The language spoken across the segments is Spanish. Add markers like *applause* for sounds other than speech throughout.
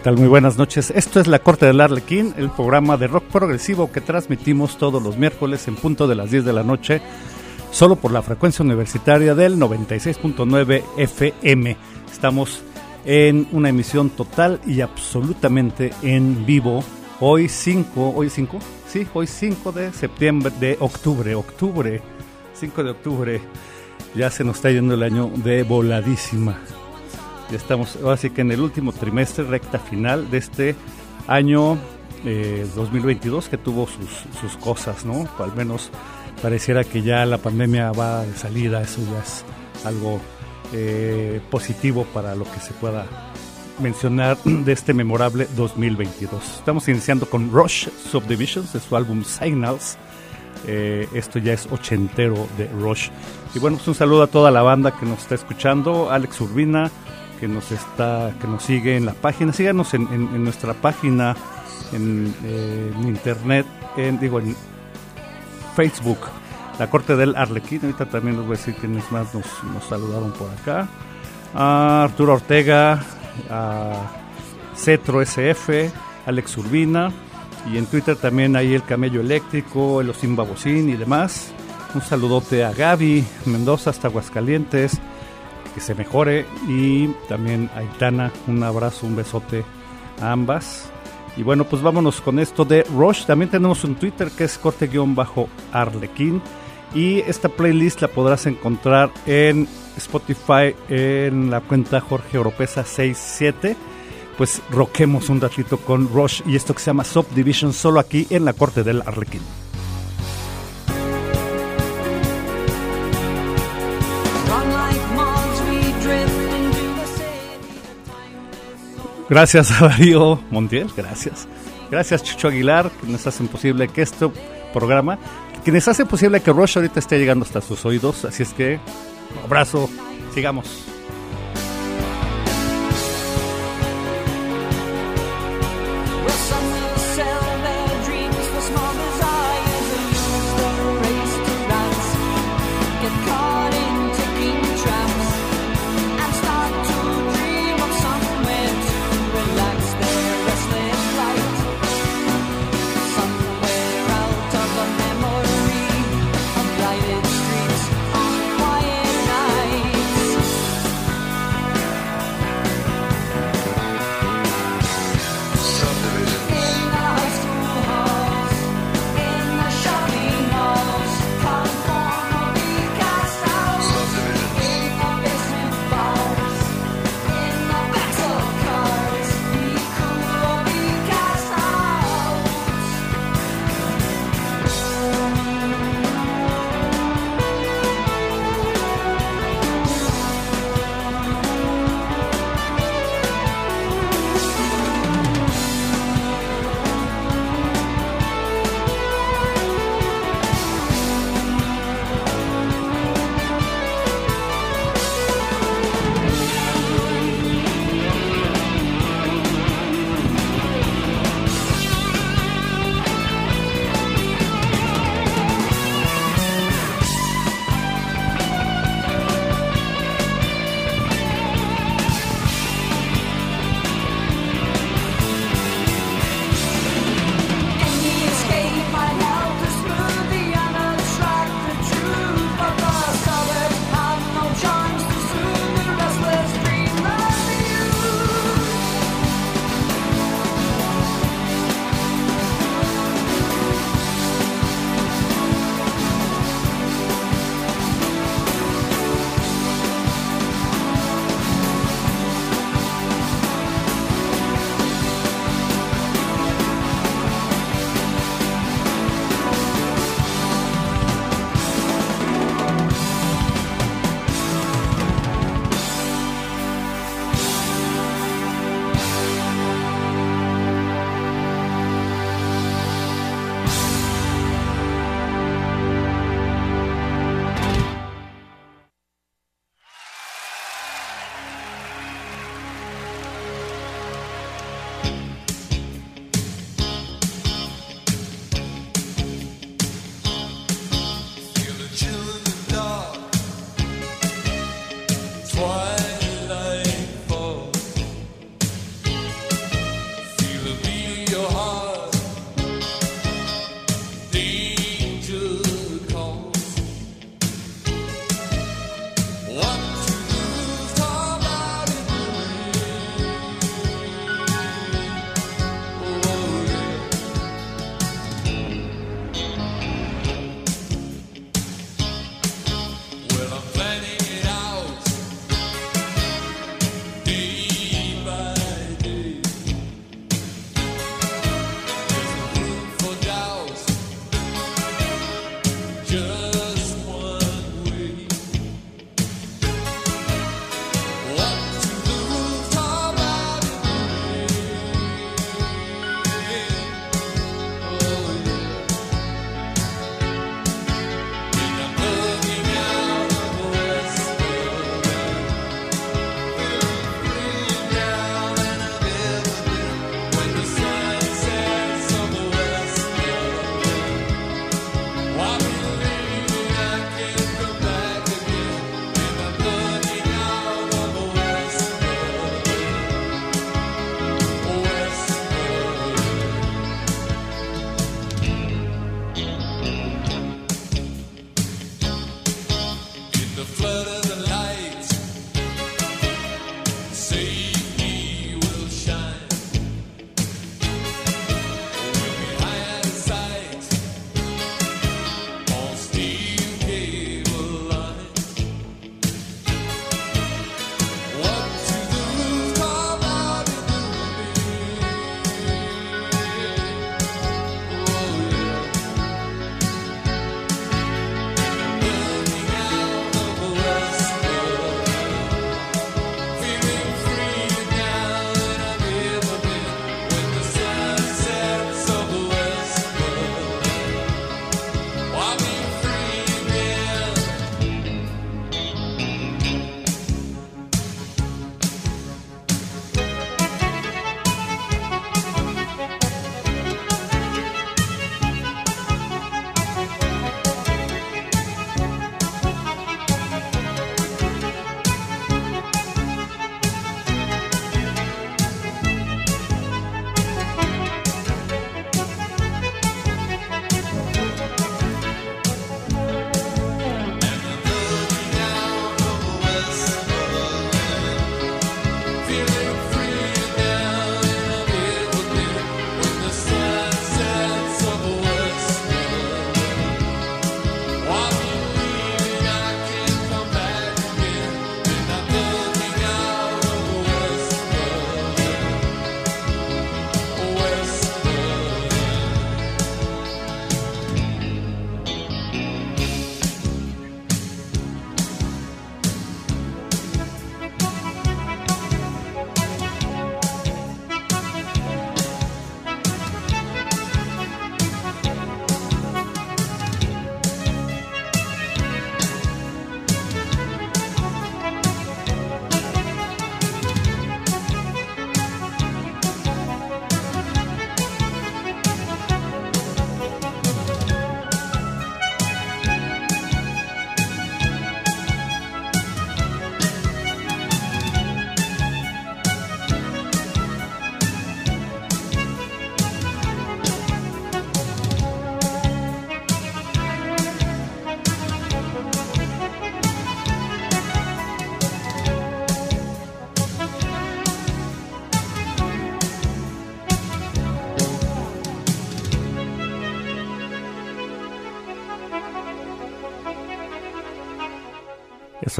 Tal? Muy buenas noches. Esto es La Corte del Arlequín, el programa de rock progresivo que transmitimos todos los miércoles en punto de las 10 de la noche, solo por la frecuencia universitaria del 96.9 FM. Estamos en una emisión total y absolutamente en vivo. Hoy 5, hoy 5, sí, hoy 5 de septiembre, de octubre, octubre, 5 de octubre. Ya se nos está yendo el año de voladísima. Ya estamos, así que en el último trimestre, recta final de este año 2022 eh, que tuvo sus, sus cosas, ¿no? Al menos pareciera que ya la pandemia va de salida, eso ya es algo eh, positivo para lo que se pueda mencionar *clears throat* de este memorable 2022. Estamos iniciando con Rush Subdivisions de su álbum Signals. Eh, esto ya es ochentero de Rush. Y bueno, pues un saludo a toda la banda que nos está escuchando. Alex Urbina, que nos está, que nos sigue en la página. Síganos en, nuestra página en, eh, internet, en, digo en Facebook, la Corte del Arlequín. Ahorita también les voy a decir quiénes más nos, saludaron por acá. A Arturo Ortega, a Cetro SF, Alex Urbina. Y en Twitter también hay el Camello Eléctrico, el Babocín y demás. Un saludote a Gaby Mendoza hasta Aguascalientes que se mejore. Y también a Itana, un abrazo, un besote a ambas. Y bueno, pues vámonos con esto de Rush. También tenemos un Twitter que es corte-arlequín. Y esta playlist la podrás encontrar en Spotify en la cuenta Jorge Oropesa 67. Pues roquemos un ratito con Rush y esto que se llama Subdivision solo aquí en la corte del Arlequín. Gracias a *laughs* Darío Montiel, gracias. Gracias Chucho Aguilar, que nos hacen posible que este programa, quienes hacen posible que Rush ahorita esté llegando hasta sus oídos. Así es que, abrazo, sigamos.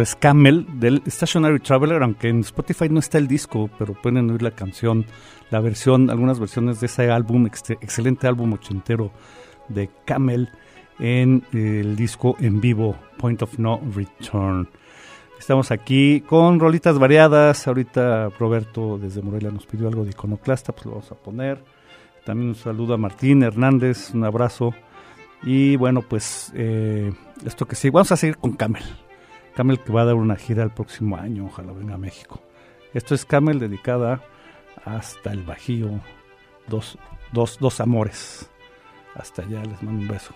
Es Camel del Stationary Traveler, aunque en Spotify no está el disco, pero pueden oír la canción, la versión, algunas versiones de ese álbum, excelente álbum ochentero de Camel en el disco en vivo Point of No Return. Estamos aquí con rolitas variadas. Ahorita Roberto desde Morelia nos pidió algo de iconoclasta, pues lo vamos a poner. También un saludo a Martín Hernández, un abrazo. Y bueno, pues eh, esto que sí, vamos a seguir con Camel. Camel que va a dar una gira el próximo año, ojalá venga a México. Esto es Camel dedicada hasta el Bajío, dos, dos, dos amores. Hasta allá, les mando un beso.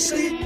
sleep.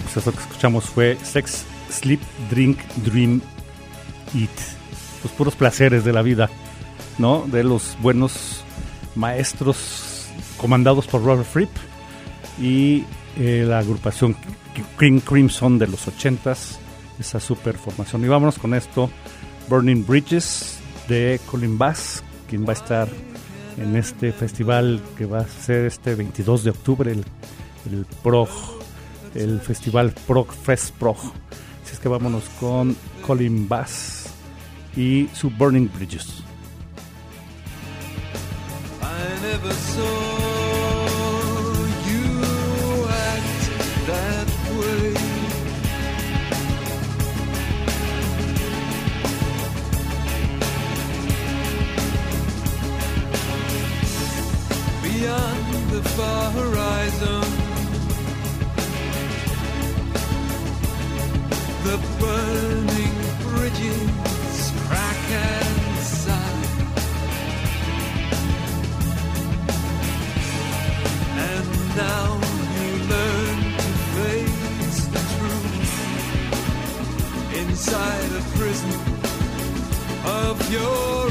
Pues eso que escuchamos fue Sex, Sleep, Drink, Dream, Eat. Los puros placeres de la vida, ¿no? De los buenos maestros comandados por Robert Fripp y eh, la agrupación Cream Crimson de los 80s, esa super formación. Y vámonos con esto, Burning Bridges de Colin Bass, quien va a estar en este festival que va a ser este 22 de octubre, el, el el festival PROG Fest PROG. Así es que vámonos con Colin Bass y su Burning Bridges. I never saw far horizon. The burning bridges crack and sigh. And now you learn to face the truth inside a prison of your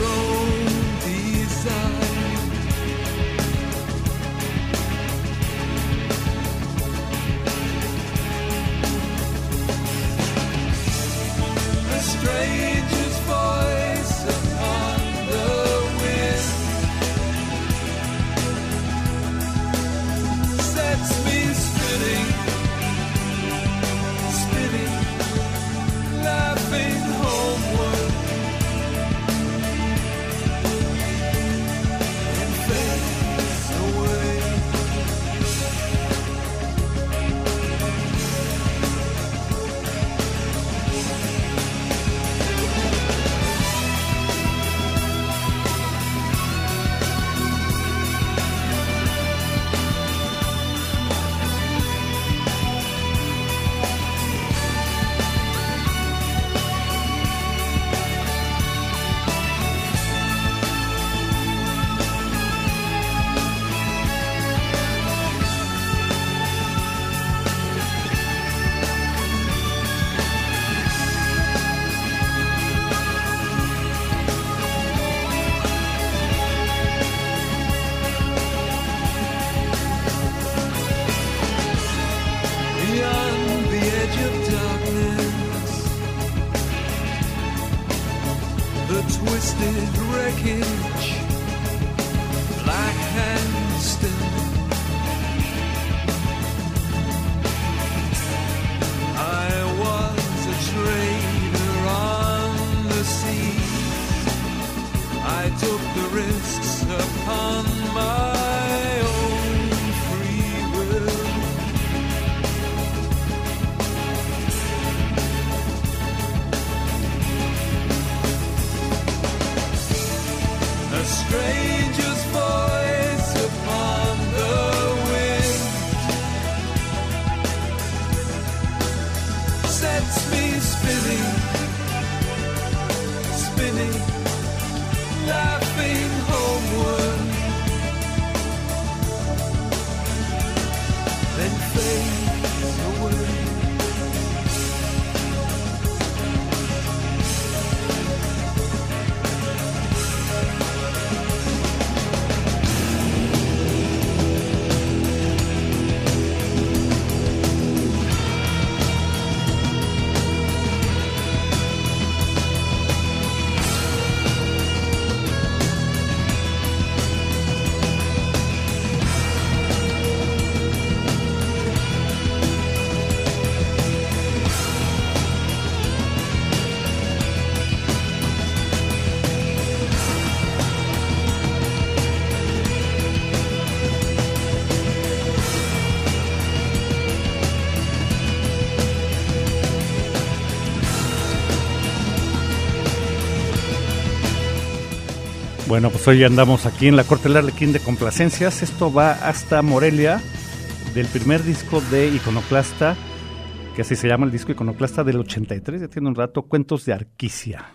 Bueno, pues hoy andamos aquí en la Corte del Arlequín de Complacencias. Esto va hasta Morelia, del primer disco de Iconoclasta, que así se llama el disco Iconoclasta del 83, ya tiene un rato, Cuentos de Arquicia.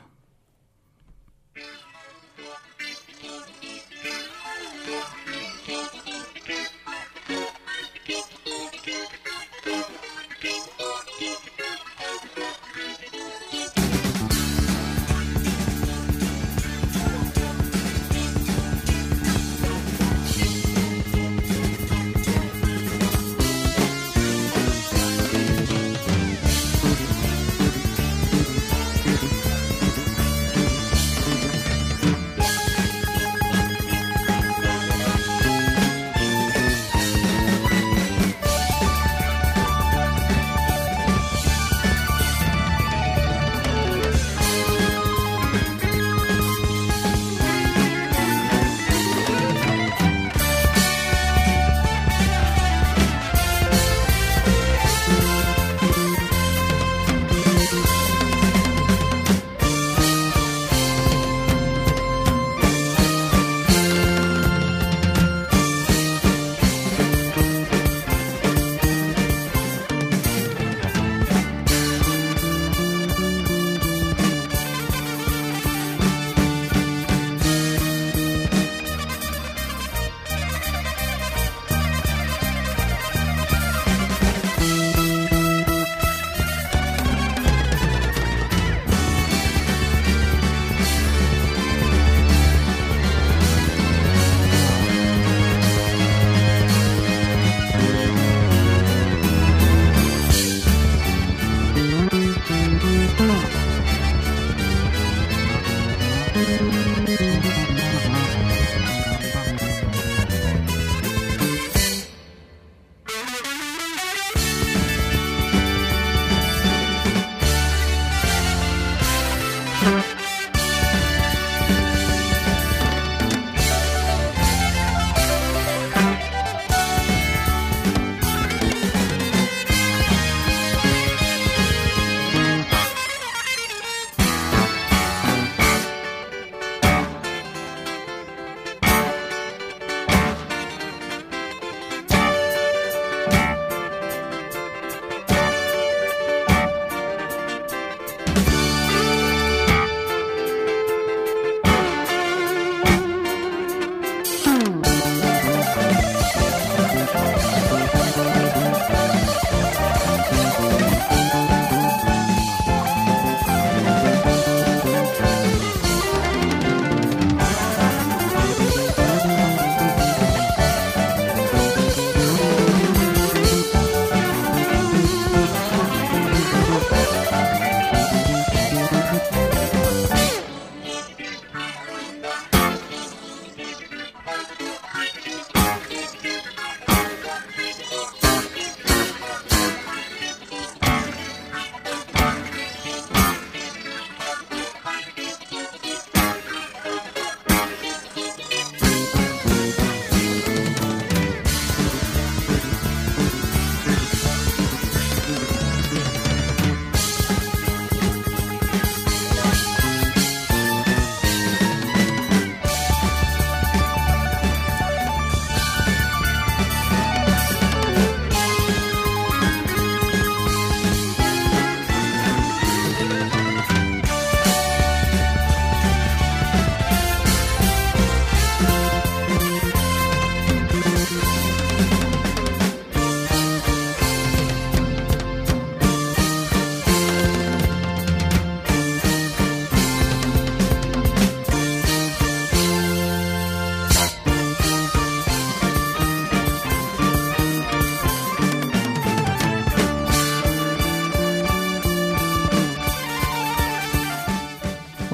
Música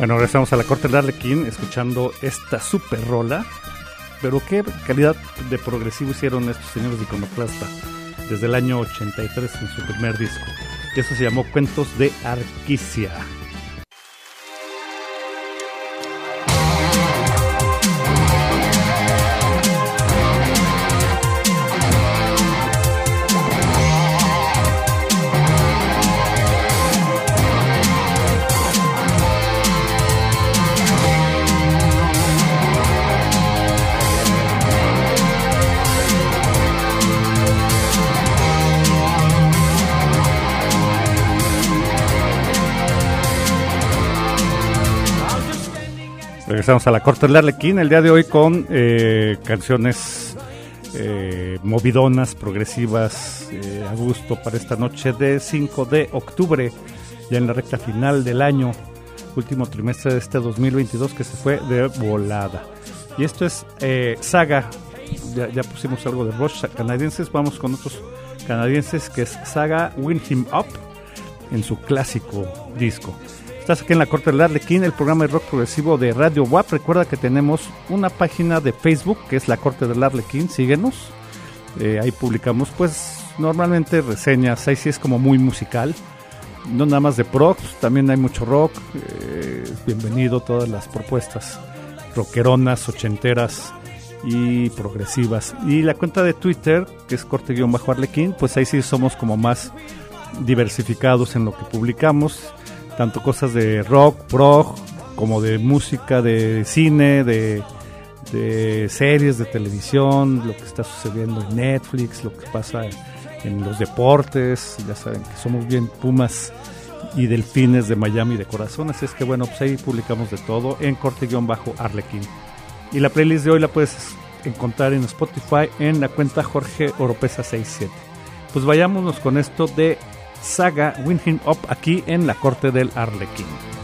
Bueno, regresamos a la corte de Arlequín escuchando esta super rola. Pero qué calidad de progresivo hicieron estos señores de Iconoclasta desde el año 83 en su primer disco. Eso se llamó Cuentos de Arquicia. Regresamos a la corte del Arlequín el día de hoy con eh, canciones eh, movidonas, progresivas, eh, a gusto para esta noche de 5 de octubre, ya en la recta final del año, último trimestre de este 2022 que se fue de volada. Y esto es Saga, ya, pusimos algo de Rush canadienses, vamos con otros canadienses que es Saga Win Him Up en su clásico disco. Estás aquí en la Corte del Arlequín, el programa de rock progresivo de Radio WAP. Recuerda que tenemos una página de Facebook que es la Corte del Arlequín. Síguenos. Eh, ahí publicamos, pues, normalmente reseñas. Ahí sí es como muy musical. No nada más de prox, también hay mucho rock. Eh, bienvenido todas las propuestas rockeronas, ochenteras y progresivas. Y la cuenta de Twitter, que es corte-arlequín, pues ahí sí somos como más diversificados en lo que publicamos tanto cosas de rock, prog, como de música, de cine, de, series de televisión, lo que está sucediendo en Netflix, lo que pasa en, los deportes, ya saben que somos bien Pumas y Delfines de Miami de corazón, así es que bueno, pues ahí publicamos de todo en corte-arlequín. Y la playlist de hoy la puedes encontrar en Spotify en la cuenta Jorge Oropesa 67. Pues vayámonos con esto de saga Win Him Up aquí en la corte del Arlequín.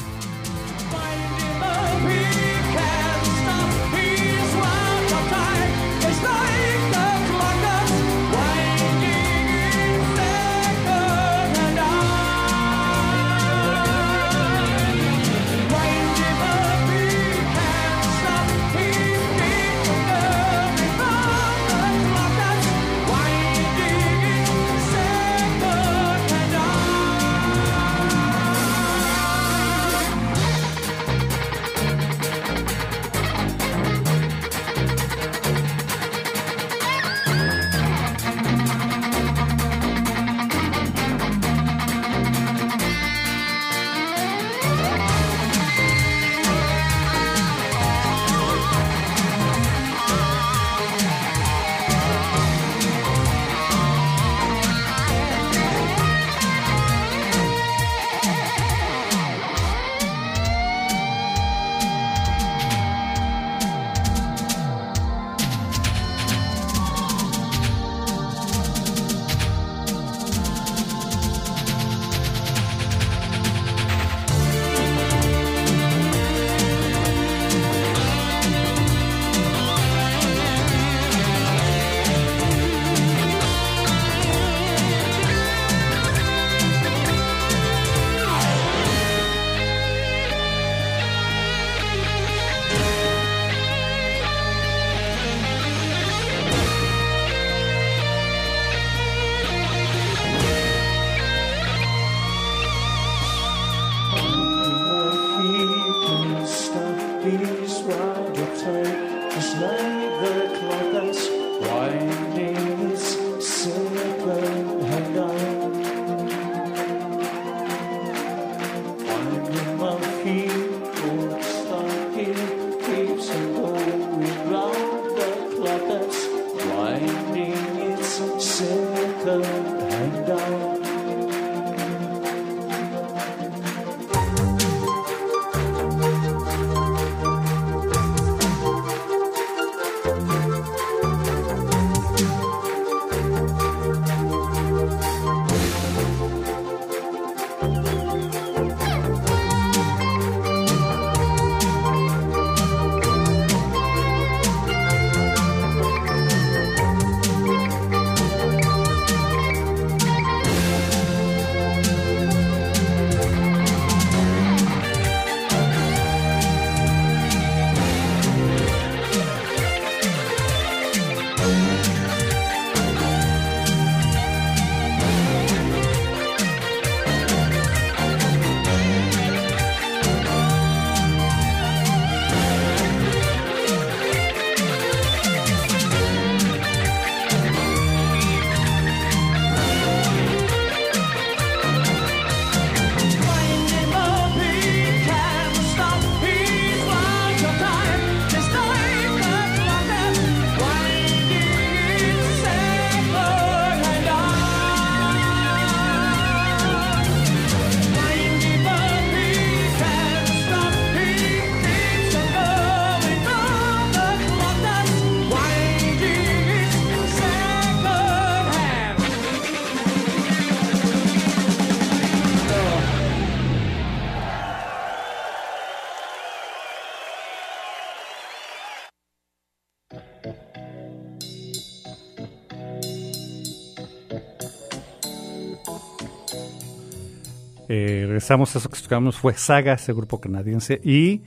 Regresamos eso que escuchamos, fue Saga, ese grupo canadiense. Y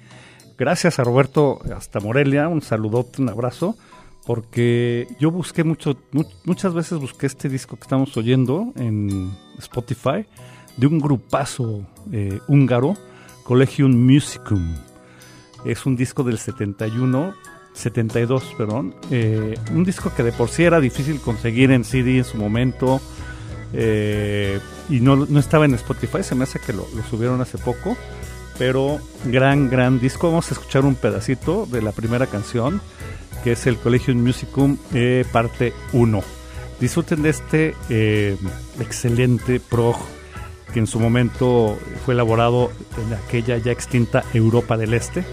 gracias a Roberto hasta Morelia, un saludote, un abrazo, porque yo busqué mucho, muchas veces busqué este disco que estamos oyendo en Spotify de un grupazo eh, húngaro, Collegium Musicum. Es un disco del 71, 72, perdón. Eh, un disco que de por sí era difícil conseguir en CD en su momento. Eh, y no, estaba en Spotify, se me hace que lo, subieron hace poco. Pero gran, gran disco. Vamos a escuchar un pedacito de la primera canción, que es el Collegium Musicum eh, parte 1. Disfruten de este excelente prog que en su momento fue elaborado en aquella ya extinta Europa del Este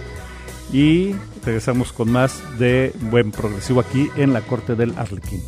y regresamos con más de buen progresivo aquí en la corte del Arlequín.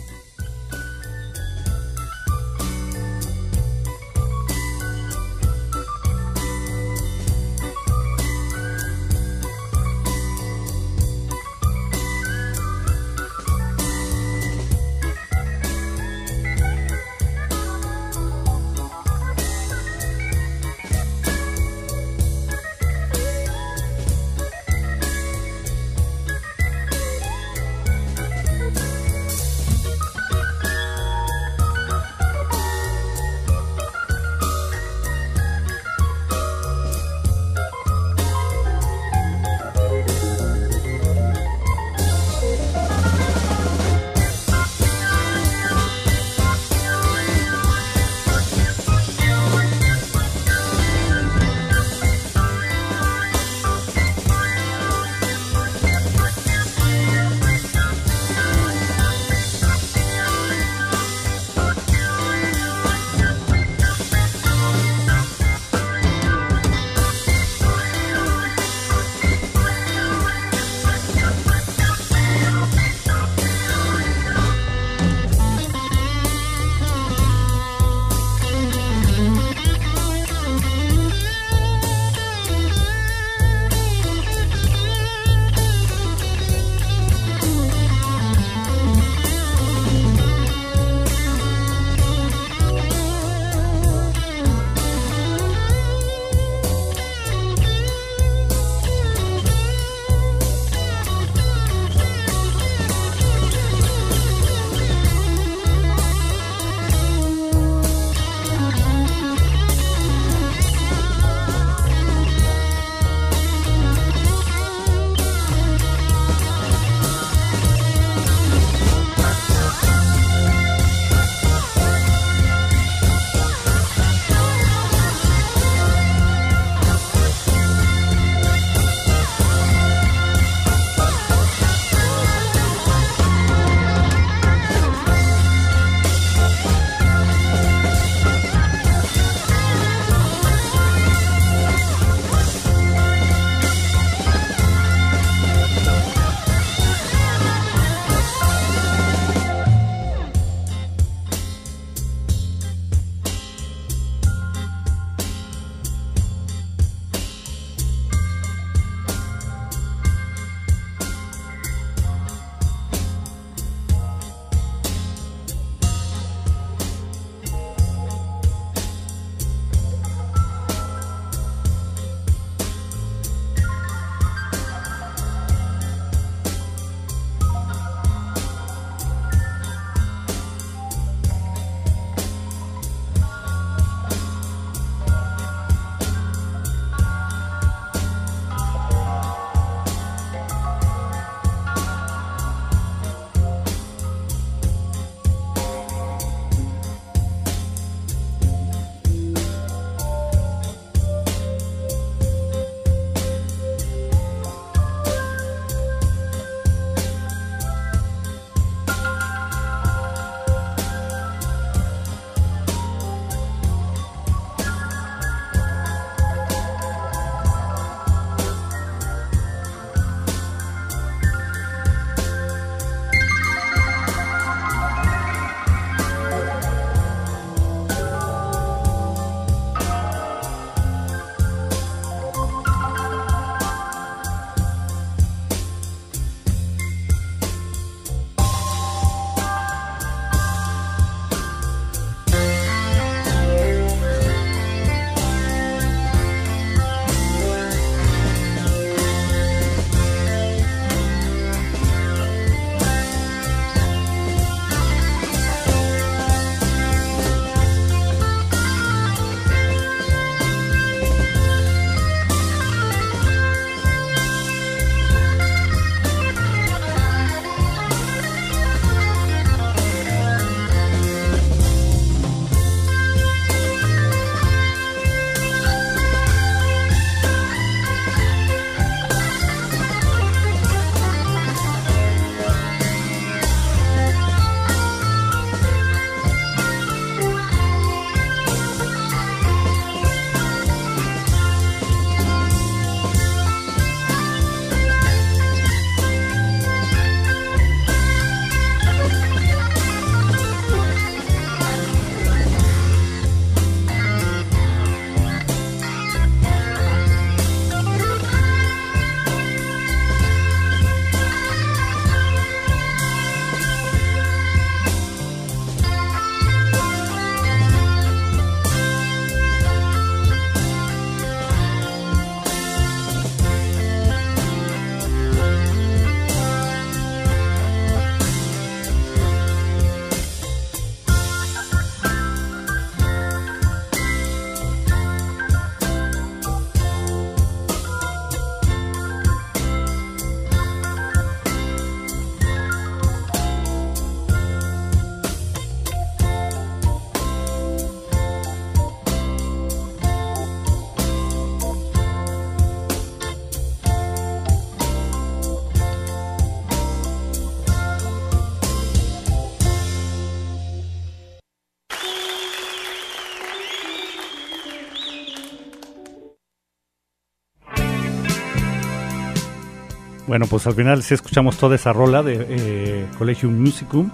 Bueno, pues al final sí escuchamos toda esa rola de eh, Collegium Musicum,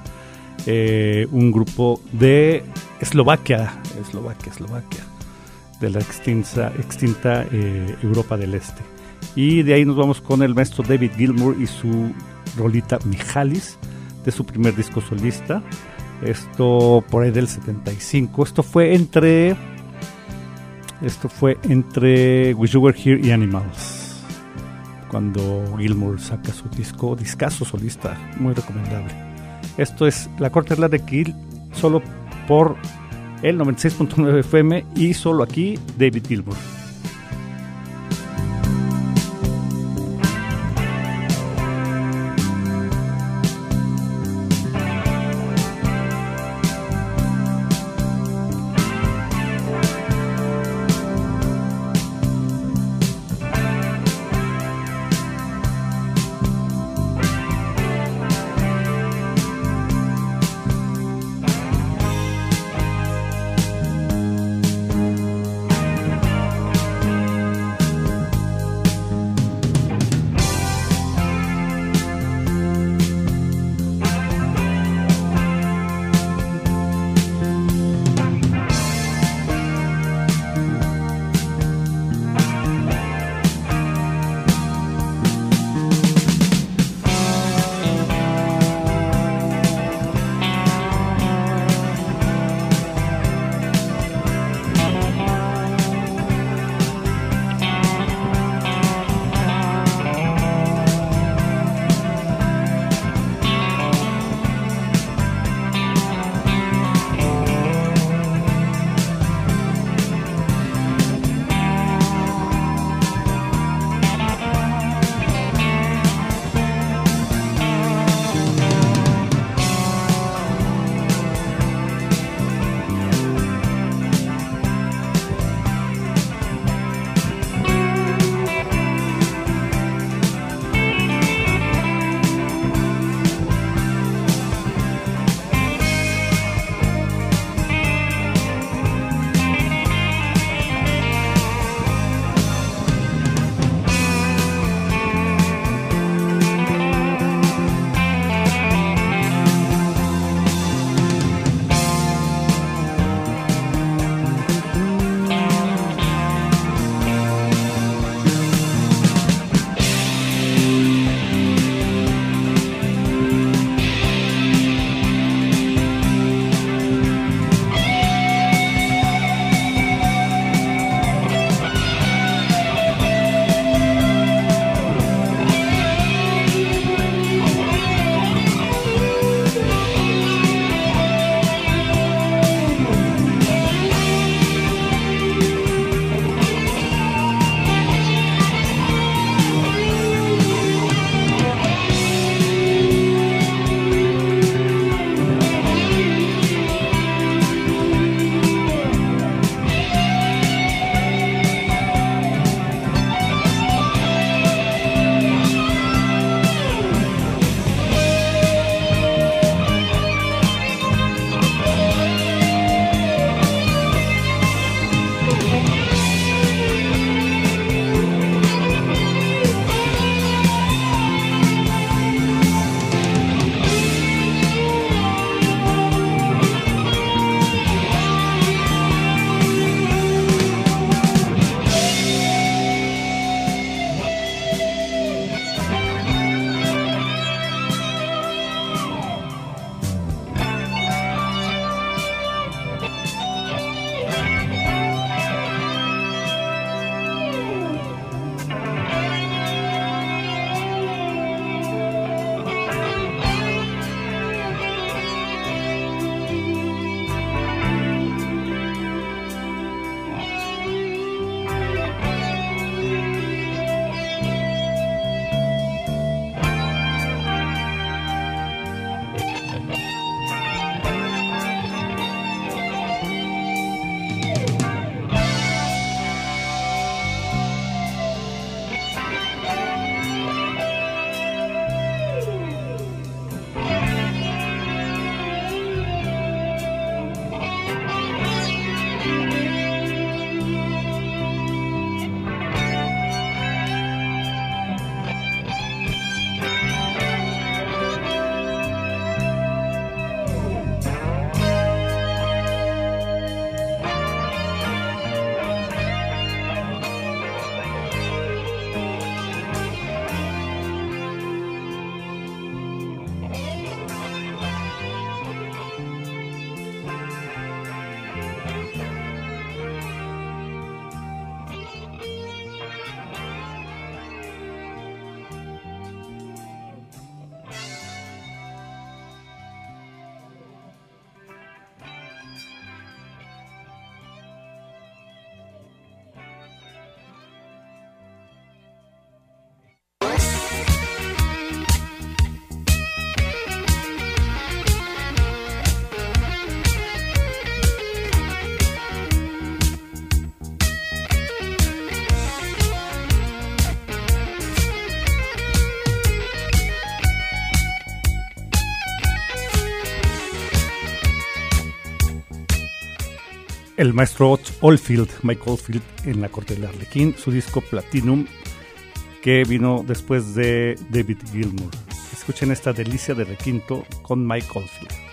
eh, un grupo de Eslovaquia, Eslovaquia, Eslovaquia, de la extinta, extinta eh, Europa del Este. Y de ahí nos vamos con el maestro David Gilmour y su rolita Mijalis, de su primer disco solista. Esto por ahí del 75. Esto fue entre. Esto fue entre Wish You Were Here y Animals cuando Gilmour saca su disco, discazo solista, muy recomendable. Esto es La Corte de la de Kill, solo por el 96.9 FM y solo aquí David Gilmour. El maestro Oldfield, Mike Oldfield, en la corte del Arlequín, su disco Platinum, que vino después de David Gilmour. Escuchen esta delicia de requinto con Mike Oldfield.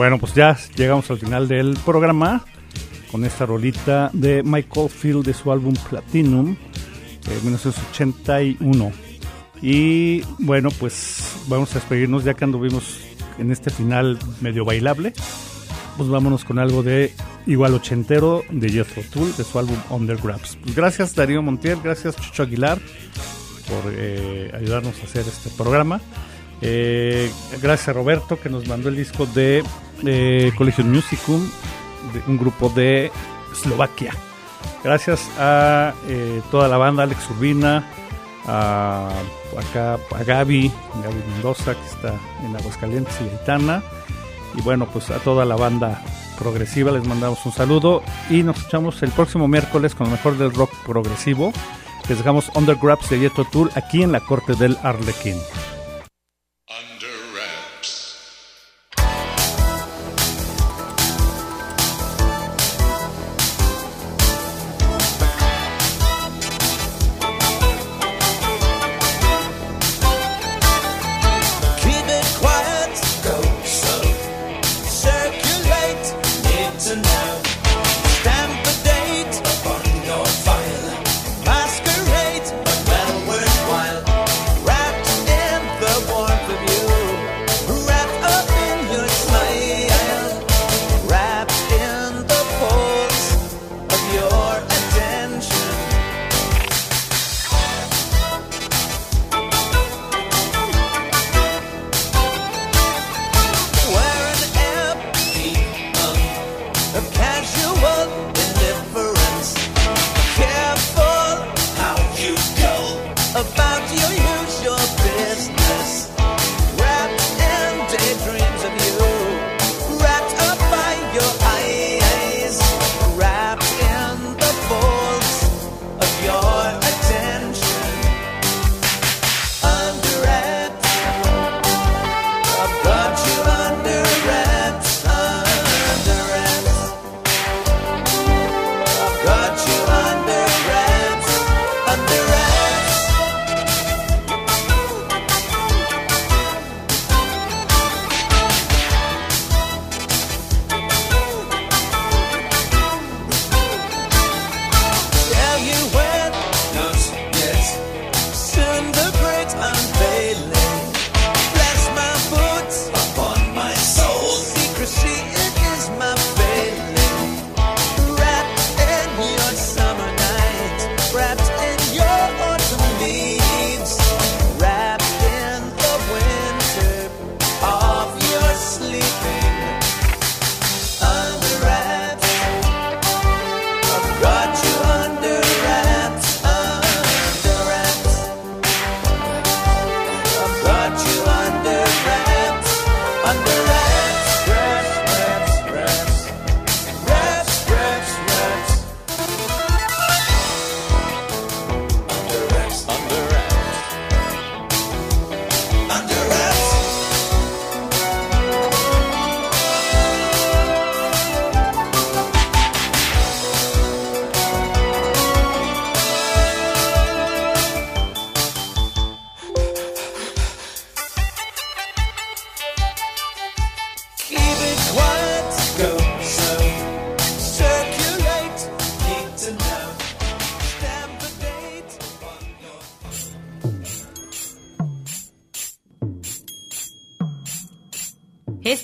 Bueno, pues ya llegamos al final del programa con esta rolita de Michael Field de su álbum Platinum de 1981. Y bueno, pues vamos a despedirnos ya que anduvimos en este final medio bailable. Pues vámonos con algo de igual ochentero de Jethro Tull de su álbum Undergrabs. Pues gracias Darío Montiel, gracias Chucho Aguilar por eh, ayudarnos a hacer este programa. Eh, gracias a Roberto que nos mandó el disco de eh, Collection Musicum, de un grupo de Eslovaquia. Gracias a eh, toda la banda, Alex Urbina, a, acá, a Gaby, Gaby Mendoza, que está en Aguascalientes y Aitana, Y bueno, pues a toda la banda progresiva les mandamos un saludo y nos escuchamos el próximo miércoles con lo mejor del rock progresivo. Les dejamos Undergrabs de Yeto Tool aquí en la corte del Arlequín.